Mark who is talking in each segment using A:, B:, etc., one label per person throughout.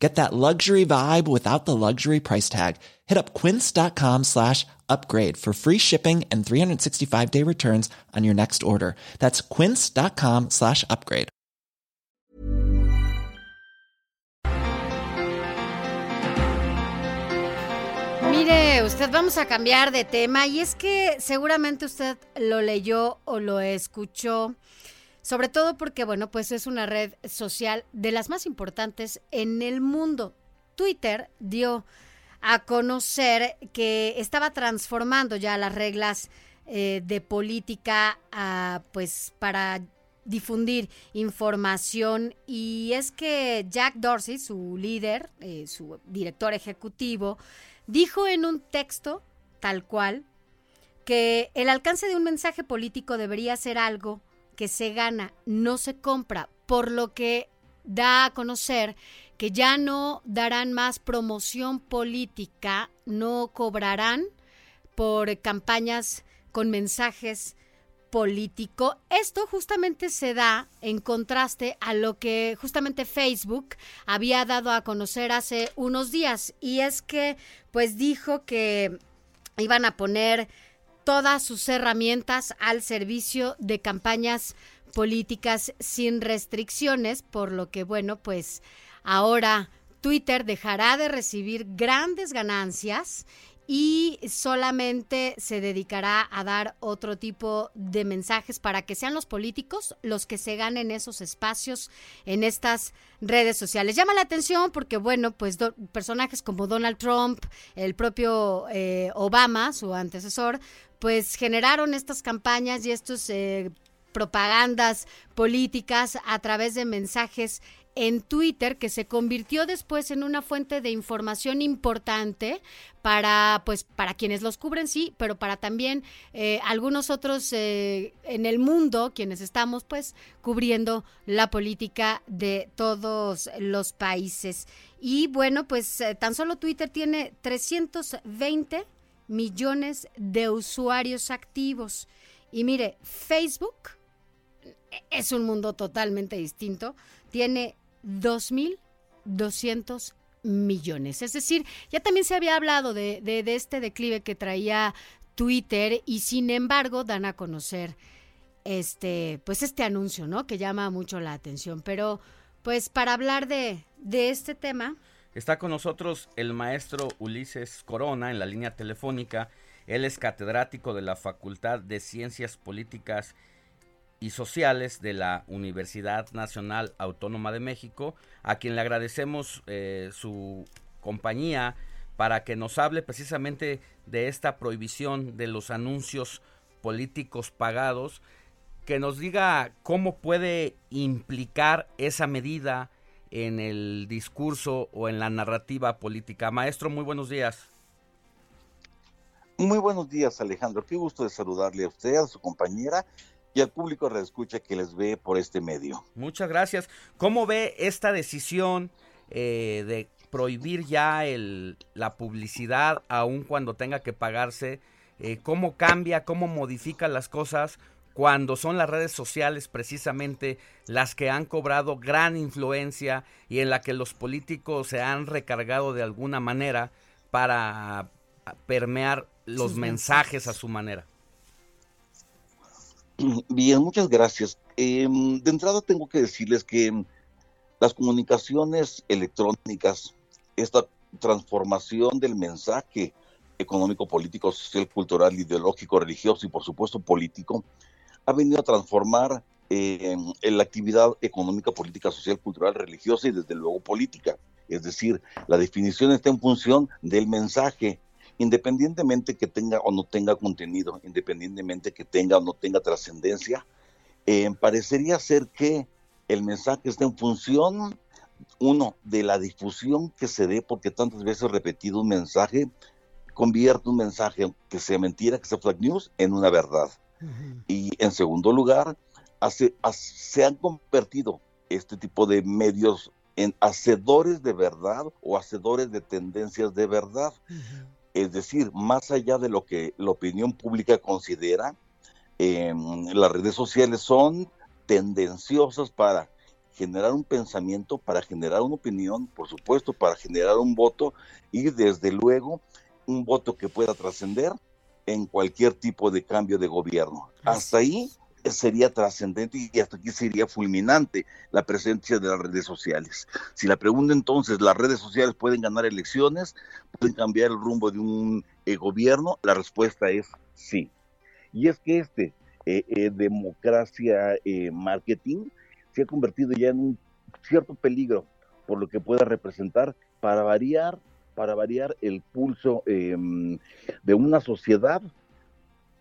A: Get that luxury vibe without the luxury price tag. Hit up quince.com slash upgrade for free shipping and 365 day returns on your next order. That's quince.com slash upgrade.
B: Mire, usted vamos a cambiar de tema y es que seguramente usted lo leyó o lo escuchó. Sobre todo porque, bueno, pues es una red social de las más importantes en el mundo. Twitter dio a conocer que estaba transformando ya las reglas eh, de política ah, pues para difundir información y es que Jack Dorsey, su líder, eh, su director ejecutivo, dijo en un texto tal cual que el alcance de un mensaje político debería ser algo que se gana, no se compra, por lo que da a conocer que ya no darán más promoción política, no cobrarán por campañas con mensajes político. Esto justamente se da en contraste a lo que justamente Facebook había dado a conocer hace unos días y es que pues dijo que iban a poner todas sus herramientas al servicio de campañas políticas sin restricciones, por lo que, bueno, pues ahora Twitter dejará de recibir grandes ganancias y solamente se dedicará a dar otro tipo de mensajes para que sean los políticos los que se ganen esos espacios en estas redes sociales. Llama la atención porque, bueno, pues personajes como Donald Trump, el propio eh, Obama, su antecesor, pues generaron estas campañas y estos eh, propagandas políticas a través de mensajes en Twitter que se convirtió después en una fuente de información importante para pues para quienes los cubren sí pero para también eh, algunos otros eh, en el mundo quienes estamos pues cubriendo la política de todos los países. Y bueno pues eh, tan solo Twitter tiene 320 millones de usuarios activos. Y mire Facebook es un mundo totalmente distinto. Tiene 2.200 millones. Es decir, ya también se había hablado de, de, este declive que traía Twitter y sin embargo dan a conocer este, pues este anuncio, ¿no? Que llama mucho la atención. Pero, pues para hablar de, de este tema.
C: Está con nosotros el maestro Ulises Corona en la línea telefónica. Él es catedrático de la Facultad de Ciencias Políticas Sociales de la Universidad Nacional Autónoma de México, a quien le agradecemos eh, su compañía para que nos hable precisamente de esta prohibición de los anuncios políticos pagados, que nos diga cómo puede implicar esa medida en el discurso o en la narrativa política. Maestro, muy buenos días.
D: Muy buenos días, Alejandro. Qué gusto de saludarle a usted, a su compañera y al público reescucha que les ve por este medio.
C: Muchas gracias. ¿Cómo ve esta decisión eh, de prohibir ya el, la publicidad aun cuando tenga que pagarse? Eh, ¿Cómo cambia, cómo modifica las cosas cuando son las redes sociales precisamente las que han cobrado gran influencia y en la que los políticos se han recargado de alguna manera para permear los mensajes a su manera?
D: Bien, muchas gracias. Em, de entrada tengo que decirles que las comunicaciones electrónicas, esta transformación del mensaje económico, político, social, cultural, ideológico, religioso y por supuesto político, ha venido a transformar em, la actividad económica, política, social, cultural, religiosa y desde luego política. Es decir, la definición está en función del mensaje independientemente que tenga o no tenga contenido, independientemente que tenga o no tenga trascendencia, eh, parecería ser que el mensaje está en función, uno, de la difusión que se dé, porque tantas veces repetido un mensaje convierte un mensaje que sea mentira, que sea fake news, en una verdad. Y en segundo lugar, se han convertido este tipo de medios en hacedores de verdad o hacedores de tendencias de verdad. Es decir, más allá de lo que la opinión pública considera, em, las redes sociales son tendenciosas para generar un pensamiento, para generar una opinión, por supuesto, para generar un voto y desde luego un voto que pueda trascender en cualquier tipo de cambio de gobierno. Hasta ahí sería trascendente y hasta aquí sería fulminante la presencia de las redes sociales. Si la pregunta entonces, ¿las redes sociales pueden ganar elecciones? ¿Pueden cambiar el rumbo de un eh, gobierno? La respuesta es sí. Y es que este eh, eh, democracia marketing se ha convertido ya en un cierto peligro por lo que pueda representar para variar, para variar el pulso em, de una sociedad,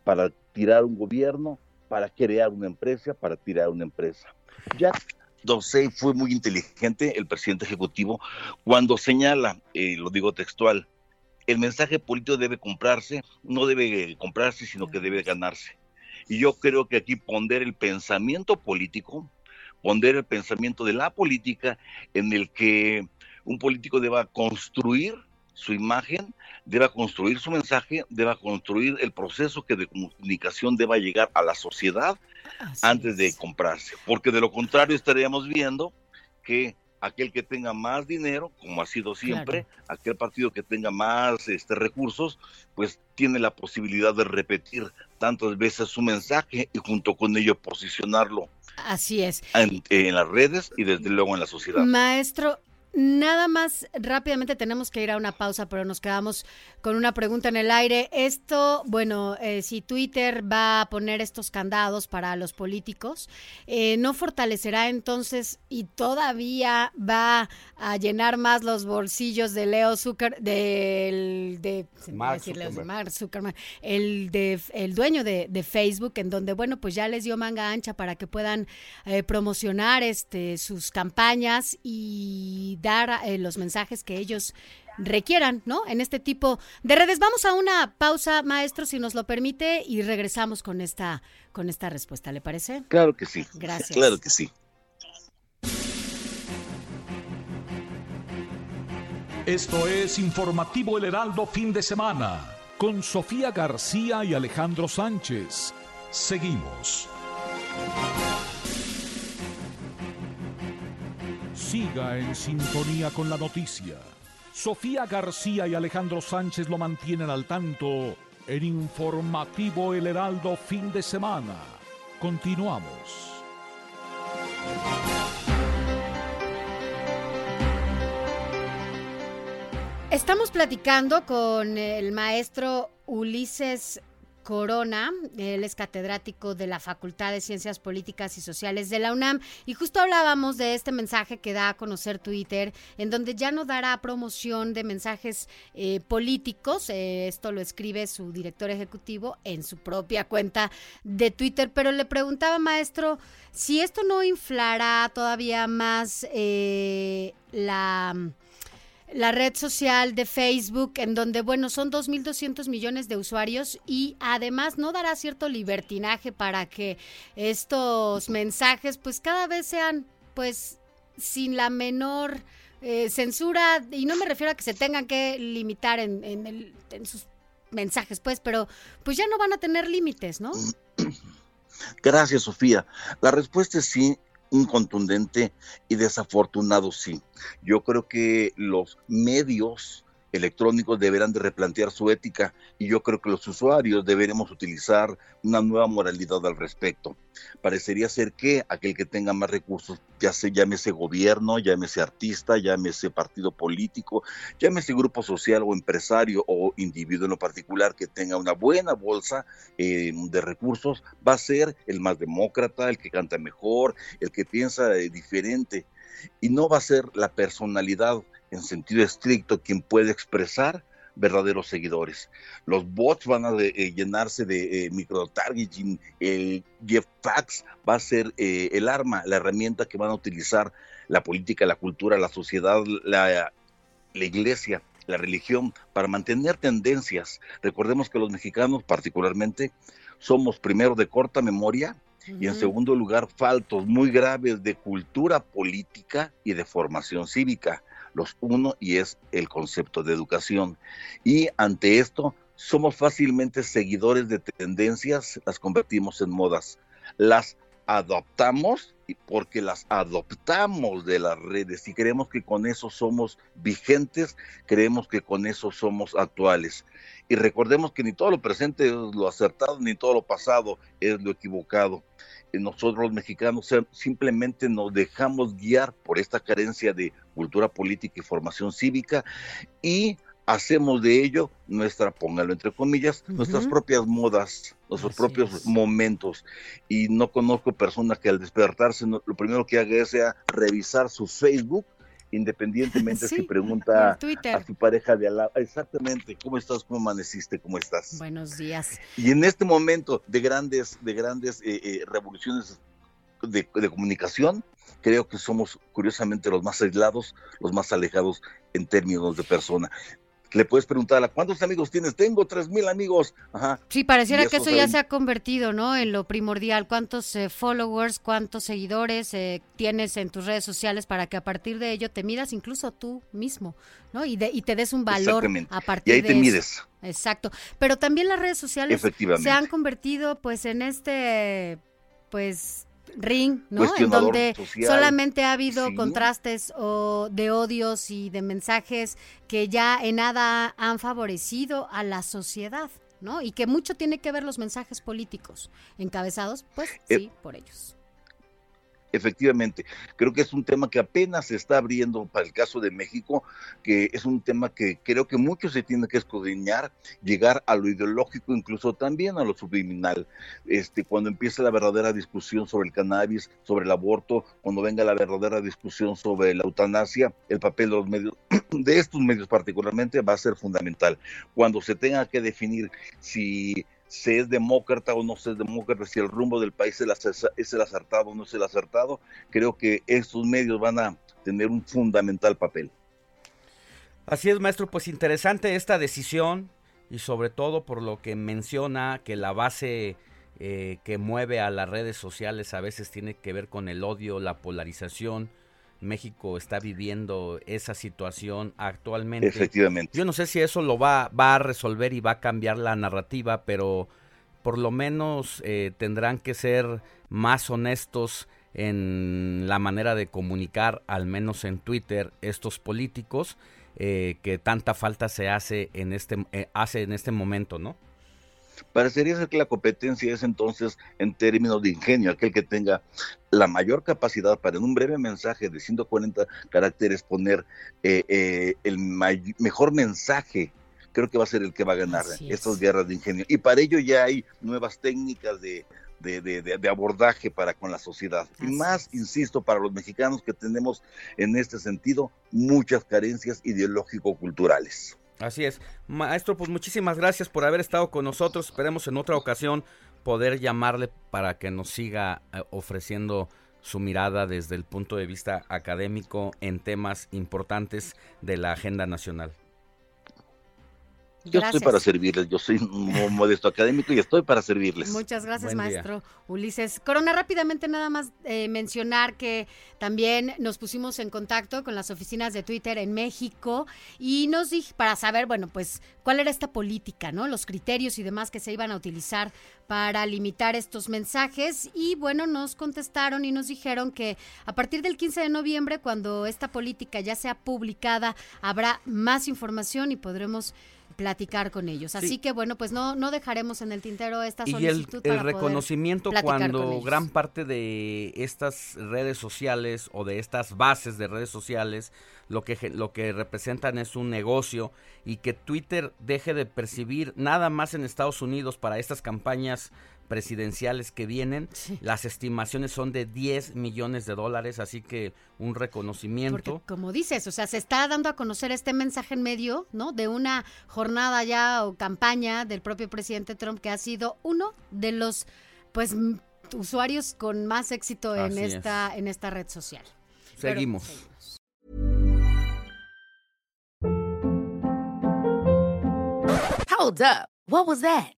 D: para tirar un gobierno, para crear una empresa, para tirar una empresa. Jack Dorsey fue muy inteligente, el presidente ejecutivo, cuando señala, eh, lo digo textual, el mensaje político debe comprarse, no debe comprarse, sino que debe ganarse. Y yo creo que aquí ponder el pensamiento político, ponder el pensamiento de la política en el que un político deba construir su imagen, deba construir su mensaje, deba construir el proceso que de comunicación deba llegar a la sociedad antes de comprarse. Porque de lo contrario estaríamos viendo que aquel que tenga más dinero, como ha sido siempre, aquel partido que tenga más este, recursos, pues tiene la posibilidad de repetir tantas veces su mensaje y junto con ello posicionarlo.
B: Así es.
D: En, en las redes y desde luego en la sociedad.
B: Maestro, Nada más rápidamente tenemos que ir a una pausa, pero nos quedamos con una pregunta en el aire. Esto, bueno, eh, si Twitter va a poner estos candados para los políticos, eh, ¿no fortalecerá entonces y todavía va a llenar más los bolsillos de Leo Zucker, del de, Mark Zuckerman, el, de, el dueño de, de, Facebook, en donde, bueno, pues ya les dio manga ancha para que puedan eh, promocionar este, sus campañas y dar eh, los mensajes que ellos requieran, ¿no? En este tipo de redes. Vamos a una pausa, maestro, si nos lo permite, y regresamos con esta, con esta respuesta, ¿le parece?
D: Claro que sí.
B: Gracias.
D: Claro que sí.
E: Esto es Informativo El Heraldo Fin de Semana, con Sofía García y Alejandro Sánchez. Seguimos. Siga en sintonía con la noticia. Sofía García y Alejandro Sánchez lo mantienen al tanto en Informativo El Heraldo fin de semana. Continuamos.
B: Estamos platicando con el maestro Ulises Corona, él es catedrático de la Facultad de Ciencias Políticas y Sociales de la UNAM y justo hablábamos de este mensaje que da a conocer Twitter, en donde ya no dará promoción de mensajes eh, políticos, eh, esto lo escribe su director ejecutivo en su propia cuenta de Twitter, pero le preguntaba, maestro, si esto no inflará todavía más eh, la la red social de Facebook, en donde, bueno, son 2.200 millones de usuarios y además no dará cierto libertinaje para que estos mensajes, pues cada vez sean, pues, sin la menor eh, censura, y no me refiero a que se tengan que limitar en, en, en sus mensajes, pues, pero pues ya no van a tener límites, ¿no?
D: Gracias, Sofía. La respuesta es sí, incontundente y desafortunado sí. Yo creo que los medios electrónicos deberán de replantear su ética y yo creo que los usuarios deberemos utilizar una nueva moralidad al respecto. Parecería ser que aquel que tenga más recursos, ya se llámese gobierno, llámese artista, llámese partido político, llámese grupo social o empresario o individuo en lo particular que tenga una buena bolsa eh, de recursos, va a ser el más demócrata, el que canta mejor, el que piensa eh, diferente y no va a ser la personalidad en sentido estricto quien puede expresar verdaderos seguidores. Los bots van a eh, llenarse de eh, micro-targeting, el Jeff Fax va a ser eh, el arma, la herramienta que van a utilizar la política, la cultura, la sociedad, la, la iglesia, la religión, para mantener tendencias. Recordemos que los mexicanos particularmente somos primero de corta memoria Y en segundo lugar, faltos muy graves de cultura política y de formación cívica. Los uno y es el concepto de educación. Y ante esto, somos fácilmente seguidores de tendencias, las convertimos en modas. Las adoptamos porque las adoptamos de las redes y creemos que con eso somos vigentes, creemos que con eso somos actuales. Y recordemos que ni todo lo presente es lo acertado, ni todo lo pasado es lo equivocado. Nosotros los mexicanos simplemente nos dejamos guiar por esta carencia de cultura política y formación cívica y hacemos de ello nuestra, póngalo entre comillas, nuestras propias modas, nuestros propios momentos. Y no conozco persona que al despertarse lo primero que haga sea revisar su Facebook, independientemente si pregunta a su pareja de al lado, exactamente, ¿cómo estás? ¿Cómo amaneciste? ¿Cómo estás?
B: Buenos días.
D: Y en este momento de grandes, de grandes eh, eh, revoluciones de, de, comunicación, creo que somos curiosamente los más aislados, los más alejados en términos de persona le puedes preguntar a cuántos amigos tienes. Tengo tres mil amigos. Ajá.
B: Sí, pareciera que eso ya se ha convertido, ¿no? En lo primordial. ¿Cuántos eh, followers, cuántos seguidores eh, tienes en tus redes sociales para que a partir de ello te midas incluso tú mismo, ¿no? Y, de, y te des un valor a partir de
D: Y ahí te mides.
B: Exacto. Pero también las redes sociales se han convertido, pues, en este, pues ring, ¿no? En donde solamente ha habido contrastes o de odios y de mensajes que ya en nada han favorecido a la sociedad, ¿no? Y que mucho tiene que ver los mensajes políticos encabezados, pues eh, sí, por ellos.
D: Efectivamente, creo que es un tema que apenas se está abriendo para el caso de México, que es un tema que creo que mucho se tiene que escudriñar, llegar a lo ideológico, incluso también a lo subliminal. Este, cuando empiece la verdadera discusión sobre el cannabis, sobre el aborto, cuando venga la verdadera discusión sobre la eutanasia, el papel de los medios, de estos medios particularmente, va a ser fundamental. Cuando se tenga que definir si se es demócrata o no se es demócrata, si el rumbo del país es el acertado o no es el acertado, creo que estos medios van a tener un fundamental papel.
C: Así es, maestro, pues interesante esta decisión y sobre todo por lo que menciona que la base eh, que mueve a las redes sociales a veces tiene que ver con el odio, la polarización, México está viviendo esa situación actualmente.
D: Efectivamente.
C: Yo no sé si eso lo va, va a resolver y va a cambiar la narrativa, pero por lo menos eh, tendrán que ser más honestos en la manera de comunicar, al menos en Twitter, estos políticos eh, que tanta falta se hace en este eh, hace en este momento, ¿no?
D: Parecería ser que la competencia es entonces, en términos de ingenio, aquel que tenga la mayor capacidad para en un breve mensaje de 140 caracteres poner eh, eh, el mejor mensaje creo que va a ser el que va a ganar estas guerras de ingenio. Y para ello ya hay nuevas técnicas de, abordaje para con la sociedad. y más, insisto, para los mexicanos que tenemos en este sentido muchas carencias ideológico-culturales.
C: Así es. Maestro, pues muchísimas gracias por haber estado con nosotros. Esperemos en otra ocasión poder llamarle para que nos siga eh, ofreciendo su mirada desde el punto de vista académico en temas importantes de la agenda nacional.
D: Yo estoy para servirles, yo soy un modesto académico y estoy para servirles.
B: Muchas gracias, maestro Ulises. Corona, rápidamente nada más eh, mencionar que también nos pusimos en contacto con las oficinas de Twitter en México y nos dije para saber, bueno, pues cuál era esta política, ¿no? Los criterios y demás que se iban a utilizar para limitar estos mensajes y bueno, nos contestaron y nos dijeron que a partir del 15 de noviembre, cuando esta política ya sea publicada, habrá más información y podremos platicar con ellos. Así que bueno, pues no, no dejaremos en el tintero esta solicitud.
C: Y el, reconocimiento cuando gran parte de estas redes sociales o de estas bases de redes sociales lo que, lo que representan es un negocio y que Twitter deje de percibir nada más en Estados Unidos para estas campañas presidenciales que vienen. Las estimaciones son de 10 millones de dólares, así que un reconocimiento.
B: Porque como dices, o sea, se está dando a conocer este mensaje en medio, ¿no? De una jornada ya o campaña del propio presidente Trump que ha sido uno de los, pues, usuarios con más éxito en esta en esta red social.
C: Seguimos.
F: Hold up. What was that?